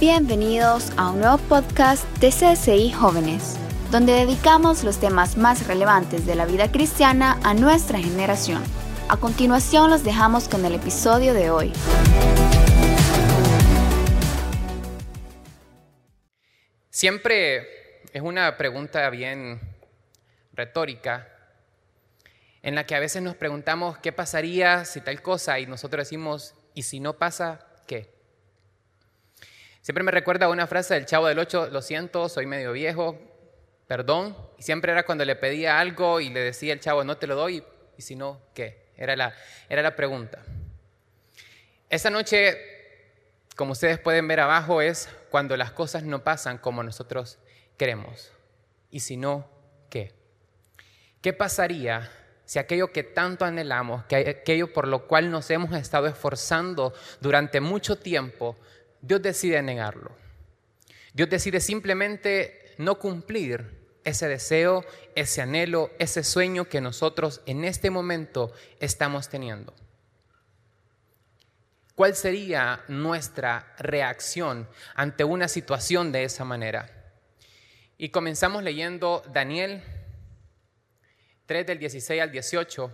Bienvenidos a un nuevo podcast de CSI Jóvenes, donde dedicamos los temas más relevantes de la vida cristiana a nuestra generación. A continuación los dejamos con el episodio de hoy. Siempre es una pregunta bien retórica en la que a veces nos preguntamos qué pasaría si tal cosa y nosotros decimos, ¿y si no pasa? Siempre me recuerda una frase del Chavo del Ocho, lo siento, soy medio viejo, perdón. Y siempre era cuando le pedía algo y le decía el Chavo, no te lo doy, y si no, ¿qué? Era la, era la pregunta. Esta noche, como ustedes pueden ver abajo, es cuando las cosas no pasan como nosotros queremos. Y si no, ¿qué? ¿Qué pasaría si aquello que tanto anhelamos, que aquello por lo cual nos hemos estado esforzando durante mucho tiempo, Dios decide negarlo. Dios decide simplemente no cumplir ese deseo, ese anhelo, ese sueño que nosotros en este momento estamos teniendo. ¿Cuál sería nuestra reacción ante una situación de esa manera? Y comenzamos leyendo Daniel 3 del 16 al 18.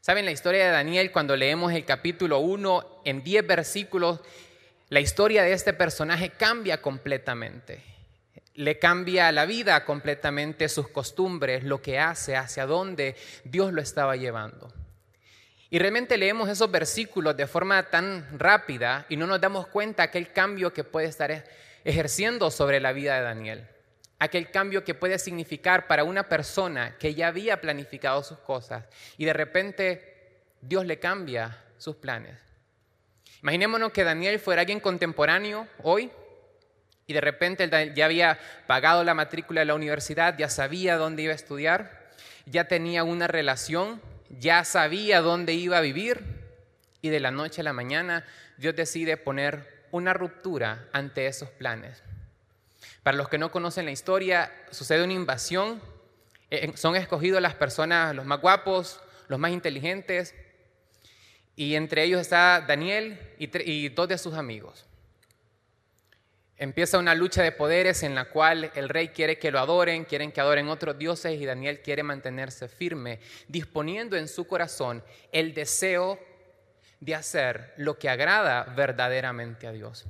¿Saben la historia de Daniel cuando leemos el capítulo 1 en 10 versículos? La historia de este personaje cambia completamente. Le cambia la vida completamente, sus costumbres, lo que hace, hacia dónde Dios lo estaba llevando. Y realmente leemos esos versículos de forma tan rápida y no nos damos cuenta aquel cambio que puede estar ejerciendo sobre la vida de Daniel. Aquel cambio que puede significar para una persona que ya había planificado sus cosas y de repente Dios le cambia sus planes. Imaginémonos que Daniel fuera alguien contemporáneo hoy y de repente ya había pagado la matrícula de la universidad, ya sabía dónde iba a estudiar, ya tenía una relación, ya sabía dónde iba a vivir y de la noche a la mañana Dios decide poner una ruptura ante esos planes. Para los que no conocen la historia, sucede una invasión, eh, son escogidos las personas, los más guapos, los más inteligentes, y entre ellos está Daniel y, dos de sus amigos. Empieza una lucha de poderes en la cual el rey quiere que lo adoren, quieren que adoren otros dioses y Daniel quiere mantenerse firme, disponiendo en su corazón el deseo de hacer lo que agrada verdaderamente a Dios.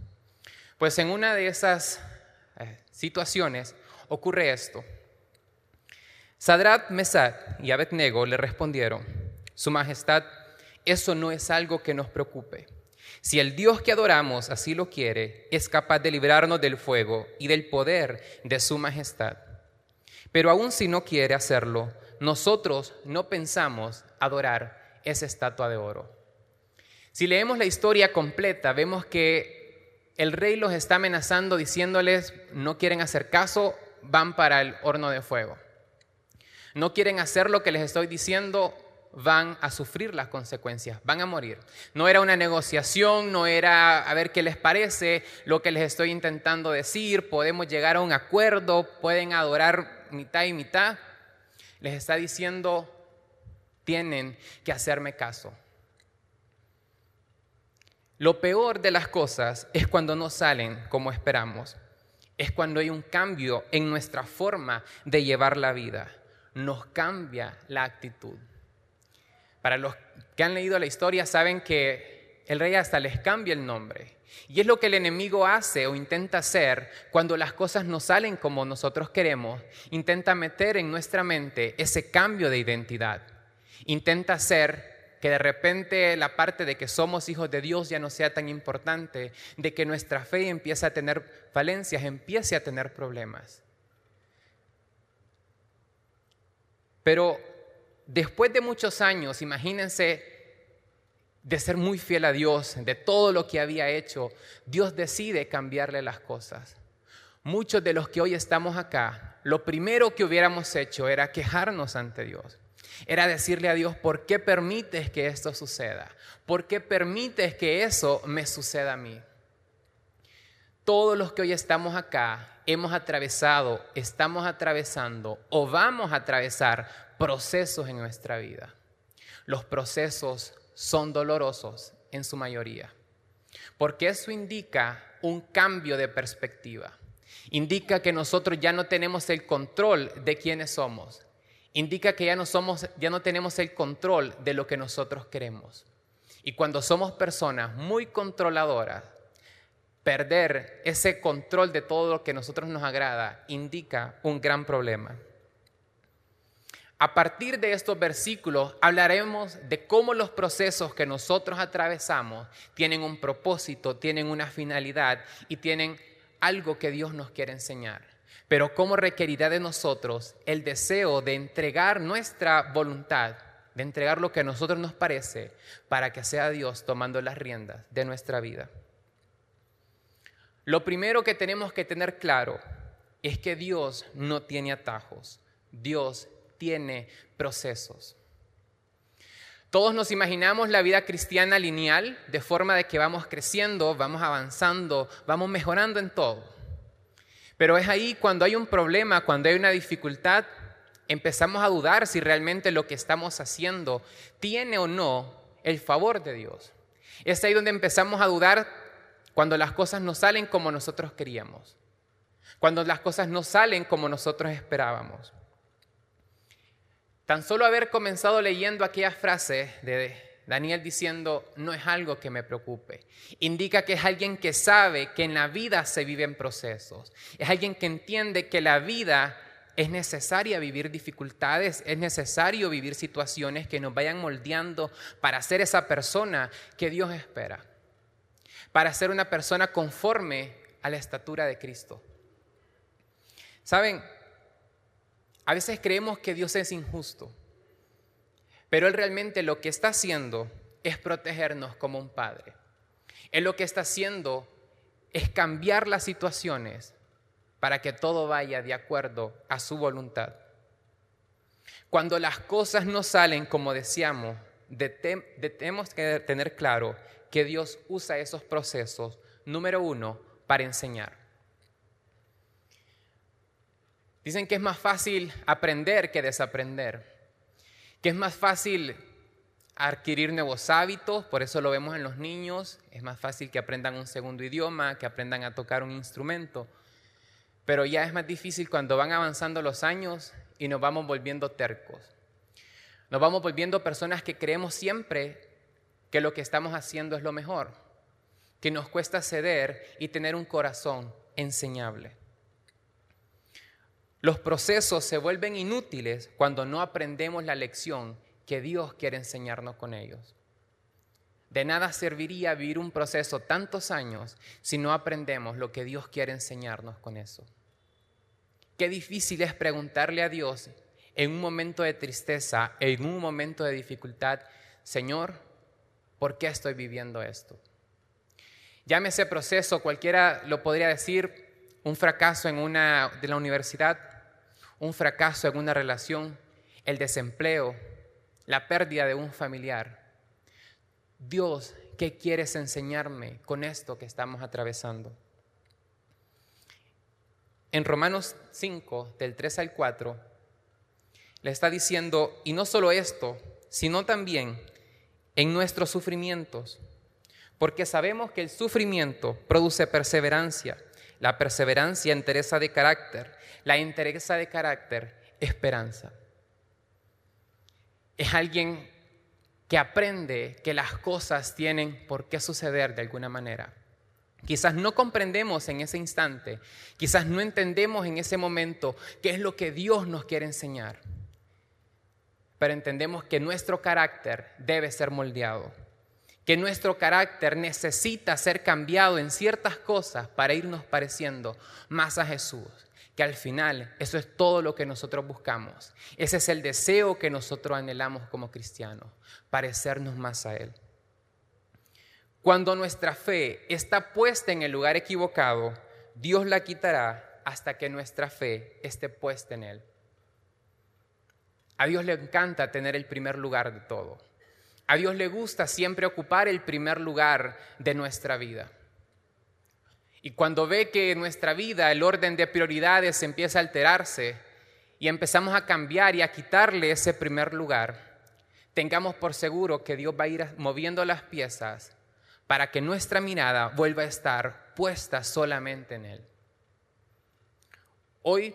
Pues en una de esas eh, situaciones ocurre esto. Sadrat, Mesad y Abednego le respondieron, Su Majestad, eso no es algo que nos preocupe. Si el Dios que adoramos así lo quiere, es capaz de librarnos del fuego y del poder de su majestad. Pero aun si no quiere hacerlo, nosotros no pensamos adorar esa estatua de oro. Si leemos la historia completa, vemos que el rey los está amenazando diciéndoles, no quieren hacer caso, van para el horno de fuego. No quieren hacer lo que les estoy diciendo, van a sufrir las consecuencias, van a morir. No era una negociación, no era a ver qué les parece lo que les estoy intentando decir, podemos llegar a un acuerdo, pueden adorar mitad y mitad. Les está diciendo, tienen que hacerme caso. Lo peor de las cosas es cuando no salen como esperamos. Es cuando hay un cambio en nuestra forma de llevar la vida. Nos cambia la actitud. Para los que han leído la historia saben que el rey hasta les cambia el nombre. Y es lo que el enemigo hace o intenta hacer cuando las cosas no salen como nosotros queremos. Intenta meter en nuestra mente ese cambio de identidad. Intenta hacer que de repente la parte de que somos hijos de Dios ya no sea tan importante, de que nuestra fe empiece a tener falencias, empiece a tener problemas. Pero después de muchos años, imagínense, de ser muy fiel a Dios, de todo lo que había hecho, Dios decide cambiarle las cosas. Muchos de los que hoy estamos acá, lo primero que hubiéramos hecho era quejarnos ante Dios. Era decirle a Dios, ¿por qué permites que esto suceda? ¿Por qué permites que eso me suceda a mí? Todos los que hoy estamos acá hemos atravesado, estamos atravesando o vamos a atravesar procesos en nuestra vida. Los procesos son dolorosos en su mayoría. porque eso indica un cambio de perspectiva. Indica que nosotros ya no tenemos el control de quiénes somos. Indica que ya no, somos, ya no tenemos el control de lo que nosotros queremos. Y cuando somos personas muy controladoras, perder ese control de todo lo que a nosotros nos agrada indica un gran problema. A partir de estos versículos hablaremos de cómo los procesos que nosotros atravesamos tienen un propósito, tienen una finalidad y tienen algo que Dios nos quiere enseñar. Pero cómo requerirá de nosotros el deseo de entregar nuestra voluntad, de entregar lo que a nosotros nos parece, para que sea Dios tomando las riendas de nuestra vida. Lo primero que tenemos que tener claro es que Dios no tiene atajos, Dios tiene procesos. Todos nos imaginamos la vida cristiana lineal, de forma de que vamos creciendo, vamos avanzando, vamos mejorando en todo. Pero es ahí cuando hay un problema, cuando hay una dificultad, empezamos a dudar si realmente lo que estamos haciendo tiene o no el favor de Dios. Es ahí donde empezamos a dudar cuando las cosas no salen como nosotros queríamos, cuando las cosas no salen como nosotros esperábamos. Tan solo haber comenzado leyendo aquella frase de Daniel diciendo, no es algo que me preocupe, indica que es alguien que sabe que en la vida se viven procesos, es alguien que entiende que la vida es necesaria vivir dificultades, es necesario vivir situaciones que nos vayan moldeando para ser esa persona que Dios espera, para ser una persona conforme a la estatura de Cristo. Saben, a veces creemos que Dios es injusto, pero Él realmente lo que está haciendo es protegernos como un padre. Él lo que está haciendo es cambiar las situaciones para que todo vaya de acuerdo a su voluntad. Cuando las cosas no salen como deseamos, tenemos que tener claro que Dios usa esos procesos, número uno, para enseñar. Dicen que es más fácil aprender que desaprender, que es más fácil adquirir nuevos hábitos, por eso lo vemos en los niños, es más fácil que aprendan un segundo idioma, que aprendan a tocar un instrumento, pero ya es más difícil cuando van avanzando los años y nos vamos volviendo tercos. Nos vamos volviendo personas que creemos siempre que lo que estamos haciendo es lo mejor, que nos cuesta ceder y tener un corazón enseñable. Los procesos se vuelven inútiles cuando no aprendemos la lección que Dios quiere enseñarnos con ellos. De nada serviría vivir un proceso tantos años si no aprendemos lo que Dios quiere enseñarnos con eso. Qué difícil es preguntarle a Dios en un momento de tristeza, en un momento de dificultad, Señor, ¿por qué estoy viviendo esto? Llámese proceso, cualquiera lo podría decir, un fracaso en una de la universidad, un fracaso en una relación, el desempleo, la pérdida de un familiar. Dios, ¿qué quieres enseñarme con esto que estamos atravesando? En Romanos 5, del 3 al 4, le está diciendo, y no solo esto, sino también en nuestros sufrimientos, porque sabemos que el sufrimiento produce perseverancia, la perseverancia entereza de carácter, la interesa de carácter, esperanza. Es alguien que aprende que las cosas tienen por qué suceder de alguna manera. Quizás no comprendemos en ese instante, quizás no entendemos en ese momento qué es lo que Dios nos quiere enseñar, pero entendemos que nuestro carácter debe ser moldeado, que nuestro carácter necesita ser cambiado en ciertas cosas para irnos pareciendo más a Jesús que al final eso es todo lo que nosotros buscamos. Ese es el deseo que nosotros anhelamos como cristianos, parecernos más a Él. Cuando nuestra fe está puesta en el lugar equivocado, Dios la quitará hasta que nuestra fe esté puesta en Él. A Dios le encanta tener el primer lugar de todo. A Dios le gusta siempre ocupar el primer lugar de nuestra vida. Y cuando ve que en nuestra vida el orden de prioridades empieza a alterarse y empezamos a cambiar y a quitarle ese primer lugar, tengamos por seguro que Dios va a ir moviendo las piezas para que nuestra mirada vuelva a estar puesta solamente en Él. Hoy,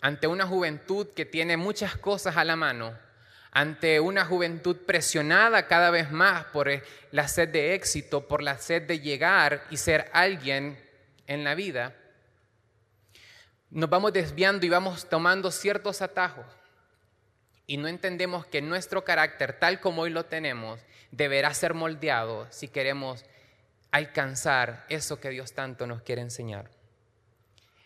ante una juventud que tiene muchas cosas a la mano, ante una juventud presionada cada vez más por la sed de éxito, por la sed de llegar y ser alguien en la vida, nos vamos desviando y vamos tomando ciertos atajos y no entendemos que nuestro carácter, tal como hoy lo tenemos, deberá ser moldeado si queremos alcanzar eso que Dios tanto nos quiere enseñar.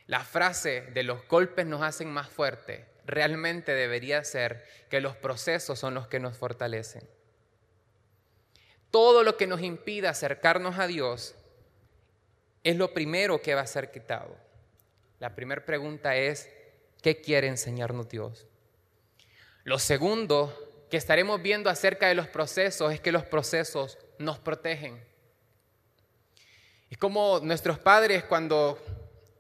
La frase de los golpes nos hacen más fuertes realmente debería ser que los procesos son los que nos fortalecen. Todo lo que nos impida acercarnos a Dios es lo primero que va a ser quitado. La primera pregunta es, ¿qué quiere enseñarnos Dios? Lo segundo que estaremos viendo acerca de los procesos es que los procesos nos protegen. Es como nuestros padres cuando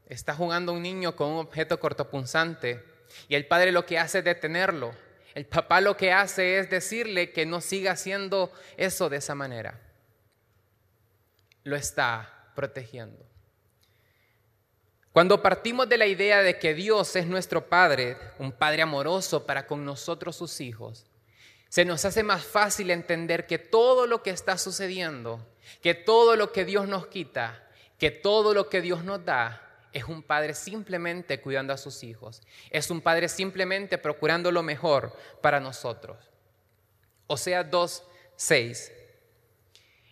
está jugando un niño con un objeto cortopunzante y el padre lo que hace es detenerlo. El papá lo que hace es decirle que no siga haciendo eso de esa manera. Lo está protegiendo. Cuando partimos de la idea de que Dios es nuestro Padre, un Padre amoroso para con nosotros sus hijos, se nos hace más fácil entender que todo lo que está sucediendo, que todo lo que Dios nos quita, que todo lo que Dios nos da, es un padre simplemente cuidando a sus hijos. Es un padre simplemente procurando lo mejor para nosotros. O sea, 2, 6.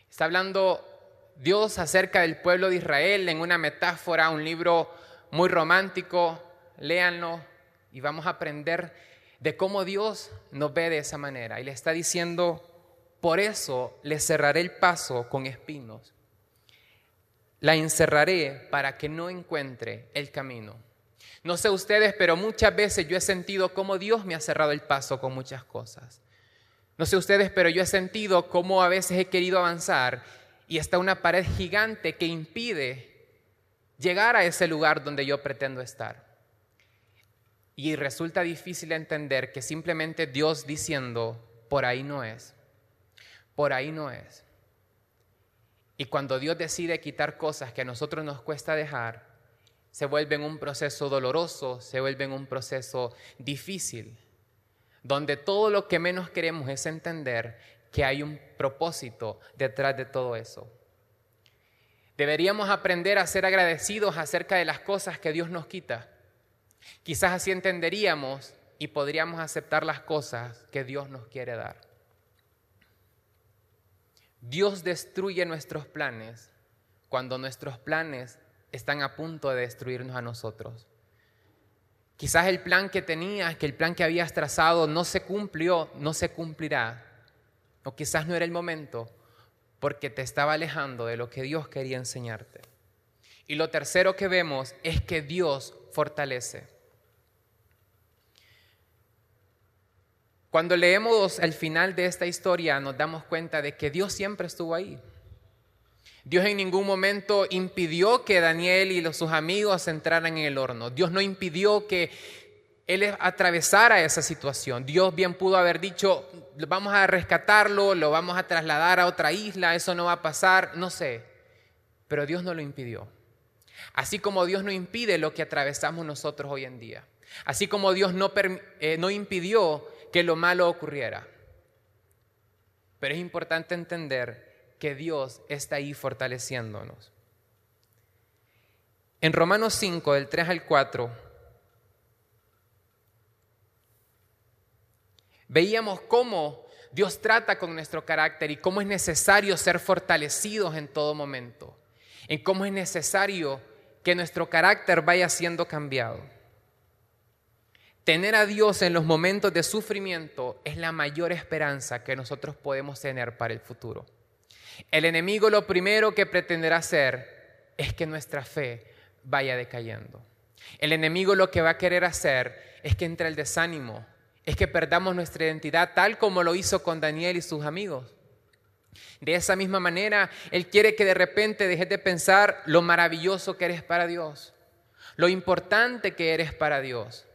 Está hablando Dios acerca del pueblo de Israel en una metáfora, un libro muy romántico, léanlo y vamos a aprender de cómo Dios nos ve de esa manera. Y le está diciendo, por eso le cerraré el paso con espinos. La encerraré para que no encuentre el camino. No sé ustedes, pero muchas veces yo he sentido cómo Dios me ha cerrado el paso con muchas cosas. No sé ustedes, pero yo he sentido cómo a veces he querido avanzar y está una pared gigante que impide llegar a ese lugar donde yo pretendo estar. Y resulta difícil entender que simplemente Dios diciendo, por ahí no es, por ahí no es. Y cuando Dios decide quitar cosas que a nosotros nos cuesta dejar, se vuelve un proceso doloroso, se vuelve un proceso difícil, donde todo lo que menos queremos es entender que hay un propósito detrás de todo eso. Deberíamos aprender a ser agradecidos acerca de las cosas que Dios nos quita. Quizás así entenderíamos y podríamos aceptar las cosas que Dios nos quiere dar. Dios destruye nuestros planes cuando nuestros planes están a punto de destruirnos a nosotros. Quizás el plan que tenías, que el plan que habías trazado no se cumplió, no se cumplirá. O quizás no era el momento porque te estaba alejando de lo que Dios quería enseñarte. Y lo tercero que vemos es que Dios fortalece. Cuando leemos el final de esta historia nos damos cuenta de que Dios siempre estuvo ahí. Dios en ningún momento impidió que Daniel y sus amigos entraran en el horno. Dios no impidió que él atravesara esa situación. Dios bien pudo haber dicho, vamos a rescatarlo, lo vamos a trasladar a otra isla, eso no va a pasar, no sé. Pero Dios no lo impidió. Así como Dios no impide lo que atravesamos nosotros hoy en día. Así como Dios no, eh, no impidió que lo malo ocurriera. Pero es importante entender que Dios está ahí fortaleciéndonos. En Romanos 5, del 3 al 4, Veíamos cómo Dios trata con nuestro carácter y cómo es necesario ser fortalecidos en todo momento, en cómo es necesario que nuestro carácter vaya siendo cambiado. Tener a Dios en los momentos de sufrimiento es la mayor esperanza que nosotros podemos tener para el futuro. El enemigo lo primero que pretenderá hacer es que nuestra fe vaya decayendo. El enemigo lo que va a querer hacer es que entre el desánimo, es que perdamos nuestra identidad tal como lo hizo con Daniel y sus amigos. De esa misma manera, Él quiere que de repente dejes de pensar lo maravilloso que eres para Dios, lo importante que eres para Dios.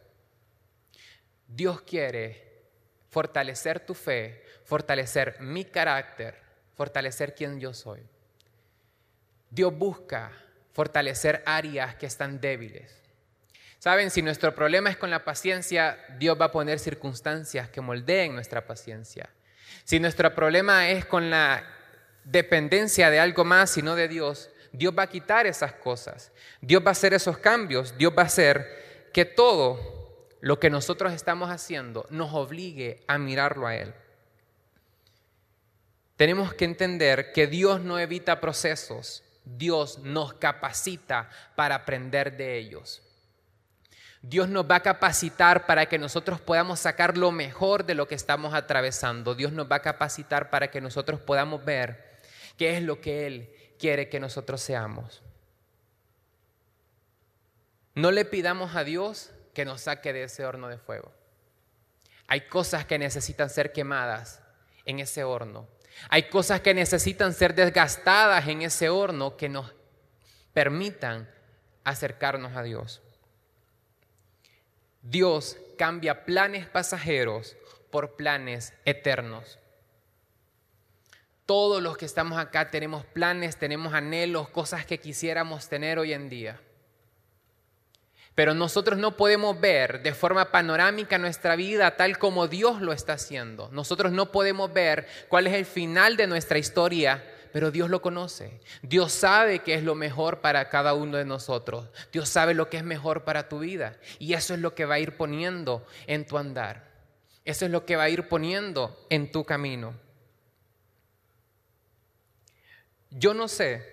Dios quiere fortalecer tu fe, fortalecer mi carácter, fortalecer quien yo soy. Dios busca fortalecer áreas que están débiles. Saben, si nuestro problema es con la paciencia, Dios va a poner circunstancias que moldeen nuestra paciencia. Si nuestro problema es con la dependencia de algo más y no de Dios, Dios va a quitar esas cosas. Dios va a hacer esos cambios. Dios va a hacer que todo lo que nosotros estamos haciendo nos obligue a mirarlo a Él. Tenemos que entender que Dios no evita procesos, Dios nos capacita para aprender de ellos. Dios nos va a capacitar para que nosotros podamos sacar lo mejor de lo que estamos atravesando. Dios nos va a capacitar para que nosotros podamos ver qué es lo que Él quiere que nosotros seamos. No le pidamos a Dios que nos saque de ese horno de fuego. Hay cosas que necesitan ser quemadas en ese horno. Hay cosas que necesitan ser desgastadas en ese horno que nos permitan acercarnos a Dios. Dios cambia planes pasajeros por planes eternos. Todos los que estamos acá tenemos planes, tenemos anhelos, cosas que quisiéramos tener hoy en día. Pero nosotros no podemos ver de forma panorámica nuestra vida tal como Dios lo está haciendo. Nosotros no podemos ver cuál es el final de nuestra historia, pero Dios lo conoce. Dios sabe qué es lo mejor para cada uno de nosotros. Dios sabe lo que es mejor para tu vida. Y eso es lo que va a ir poniendo en tu andar. Eso es lo que va a ir poniendo en tu camino. Yo no sé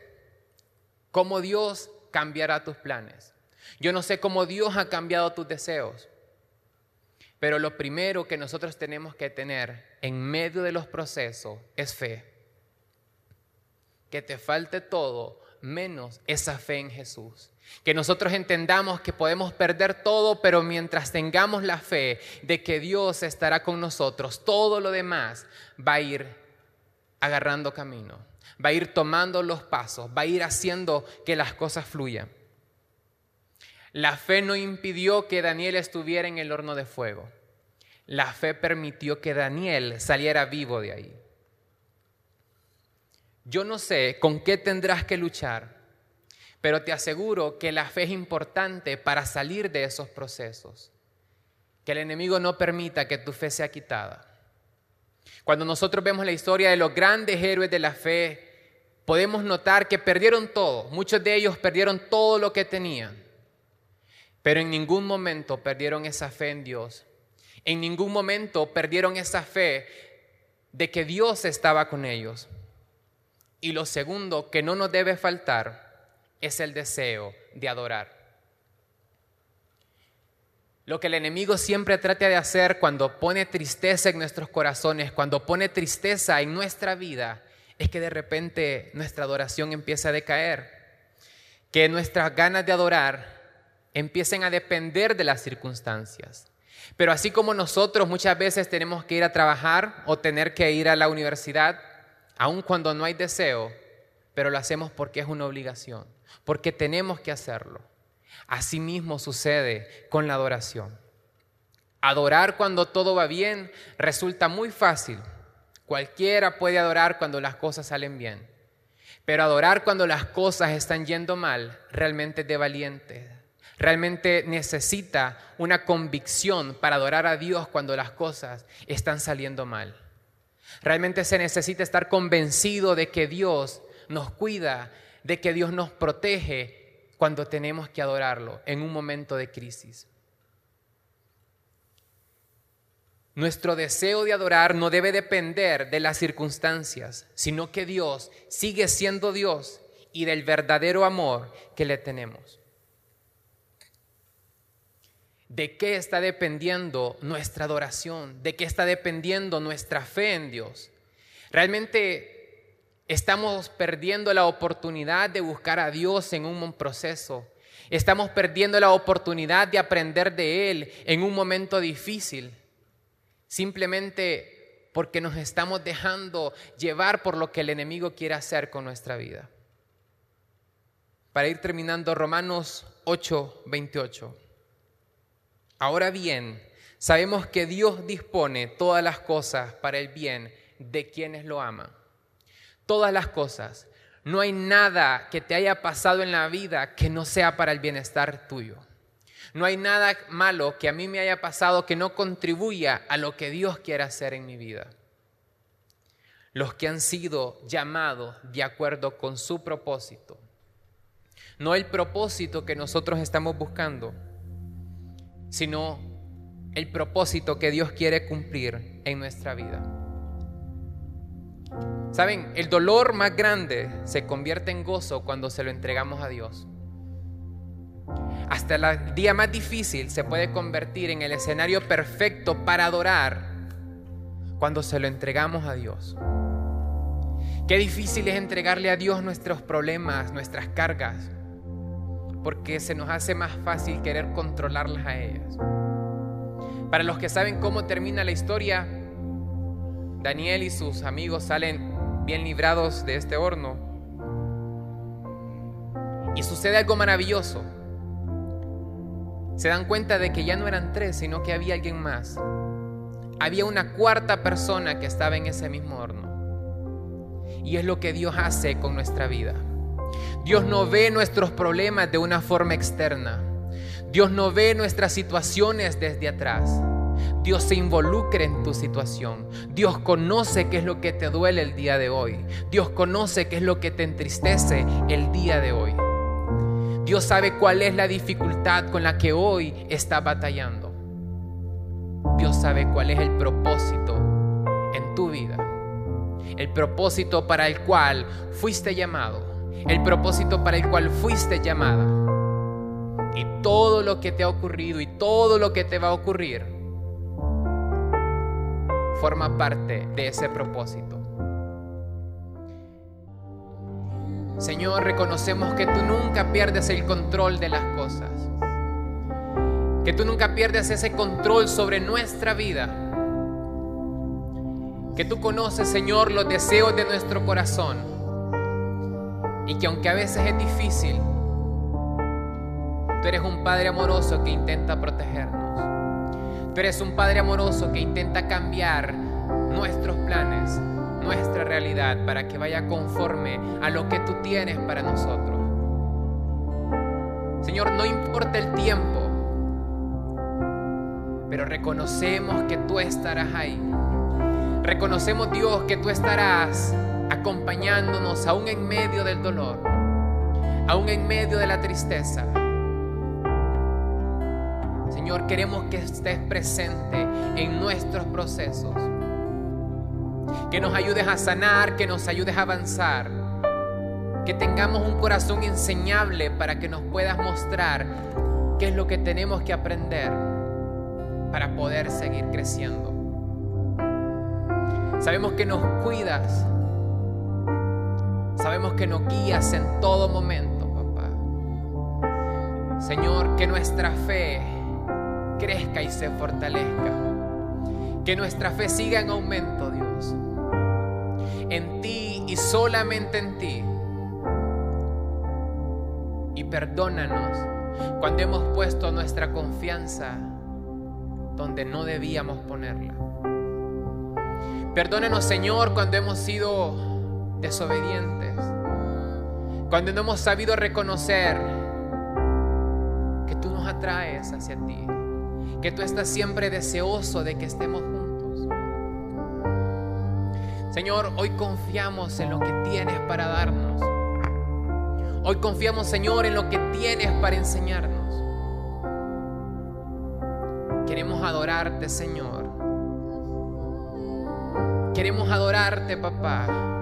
cómo Dios cambiará tus planes. Yo no sé cómo Dios ha cambiado tus deseos, pero lo primero que nosotros tenemos que tener en medio de los procesos es fe. Que te falte todo menos esa fe en Jesús. Que nosotros entendamos que podemos perder todo, pero mientras tengamos la fe de que Dios estará con nosotros, todo lo demás va a ir agarrando camino, va a ir tomando los pasos, va a ir haciendo que las cosas fluyan. La fe no impidió que Daniel estuviera en el horno de fuego. La fe permitió que Daniel saliera vivo de ahí. Yo no sé con qué tendrás que luchar, pero te aseguro que la fe es importante para salir de esos procesos. Que el enemigo no permita que tu fe sea quitada. Cuando nosotros vemos la historia de los grandes héroes de la fe, podemos notar que perdieron todo. Muchos de ellos perdieron todo lo que tenían. Pero en ningún momento perdieron esa fe en Dios. En ningún momento perdieron esa fe de que Dios estaba con ellos. Y lo segundo que no nos debe faltar es el deseo de adorar. Lo que el enemigo siempre trata de hacer cuando pone tristeza en nuestros corazones, cuando pone tristeza en nuestra vida, es que de repente nuestra adoración empieza a decaer, que nuestras ganas de adorar empiecen a depender de las circunstancias. Pero así como nosotros muchas veces tenemos que ir a trabajar o tener que ir a la universidad, aun cuando no hay deseo, pero lo hacemos porque es una obligación, porque tenemos que hacerlo. Así mismo sucede con la adoración. Adorar cuando todo va bien resulta muy fácil. Cualquiera puede adorar cuando las cosas salen bien. Pero adorar cuando las cosas están yendo mal realmente es de valientes, Realmente necesita una convicción para adorar a Dios cuando las cosas están saliendo mal. Realmente se necesita estar convencido de que Dios nos cuida, de que Dios nos protege cuando tenemos que adorarlo en un momento de crisis. Nuestro deseo de adorar no debe depender de las circunstancias, sino que Dios sigue siendo Dios y del verdadero amor que le tenemos. ¿De qué está dependiendo nuestra adoración? ¿De qué está dependiendo nuestra fe en Dios? Realmente estamos perdiendo la oportunidad de buscar a Dios en un proceso. Estamos perdiendo la oportunidad de aprender de Él en un momento difícil. Simplemente porque nos estamos dejando llevar por lo que el enemigo quiere hacer con nuestra vida. Para ir terminando, Romanos 8, 28. Ahora bien, sabemos que Dios dispone todas las cosas para el bien de quienes lo aman. Todas las cosas. No hay nada que te haya pasado en la vida que no sea para el bienestar tuyo. No hay nada malo que a mí me haya pasado que no contribuya a lo que Dios quiere hacer en mi vida. Los que han sido llamados de acuerdo con su propósito. No el propósito que nosotros estamos buscando, sino el propósito que Dios quiere cumplir en nuestra vida. Saben, el dolor más grande se convierte en gozo cuando se lo entregamos a Dios. Hasta el día más difícil se puede convertir en el escenario perfecto para adorar cuando se lo entregamos a Dios. Qué difícil es entregarle a Dios nuestros problemas, nuestras cargas, porque se nos hace más fácil querer controlarlas a ellas. Para los que saben cómo termina la historia, Daniel y sus amigos salen bien librados de este horno. Y sucede algo maravilloso se dan cuenta de que ya no eran tres, sino que había alguien más. Había una cuarta persona que estaba en ese mismo horno. Y es lo que Dios hace con nuestra vida. Dios no ve nuestros problemas de una forma externa. Dios no ve nuestras situaciones desde atrás. Dios se involucra en tu situación. Dios conoce qué es lo que te duele el día de hoy. Dios conoce qué es lo que te entristece el día de hoy. Dios sabe cuál es la dificultad con la que hoy está batallando. Dios sabe cuál es el propósito en tu vida. El propósito para el cual fuiste llamado. El propósito para el cual fuiste llamada. Y todo lo que te ha ocurrido y todo lo que te va a ocurrir forma parte de ese propósito. Señor, reconocemos que tú nunca pierdes el control de las cosas. Que tú nunca pierdes ese control sobre nuestra vida. Que tú conoces, Señor, los deseos de nuestro corazón. Y que aunque a veces es difícil, tú eres un Padre amoroso que intenta protegernos. Tú eres un Padre amoroso que intenta cambiar nuestros planes nuestra realidad para que vaya conforme a lo que tú tienes para nosotros. Señor, no importa el tiempo, pero reconocemos que tú estarás ahí. Reconocemos, Dios, que tú estarás acompañándonos aún en medio del dolor, aún en medio de la tristeza. Señor, queremos que estés presente en nuestros procesos que nos ayudes a sanar, que nos ayudes a avanzar, que tengamos un corazón enseñable para que nos puedas mostrar qué es lo que tenemos que aprender para poder seguir creciendo. Sabemos que nos cuidas, sabemos que nos guías en todo momento, papá. Señor, que nuestra fe crezca y se fortalezca. Que nuestra fe siga en aumento, Dios en ti y solamente en ti. Y perdónanos cuando hemos puesto nuestra confianza donde no debíamos ponerla. Perdónanos, Señor, cuando hemos sido desobedientes, cuando no hemos sabido reconocer que tú nos atraes hacia ti, que tú estás siempre deseoso de que estemos juntos Señor, hoy confiamos en lo que tienes para darnos. Hoy confiamos, Señor, en lo que tienes para enseñarnos. Queremos adorarte, Señor. Queremos adorarte, papá.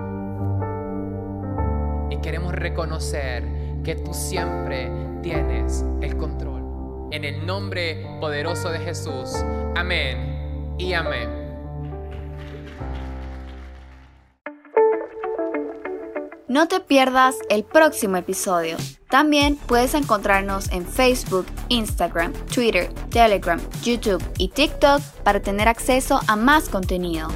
Y queremos reconocer que tú siempre tienes el control. En el nombre poderoso de Jesús. Amén y amén. No te pierdas el próximo episodio. También puedes encontrarnos en Facebook, Instagram, Twitter, Telegram, YouTube y TikTok para tener acceso a más contenido.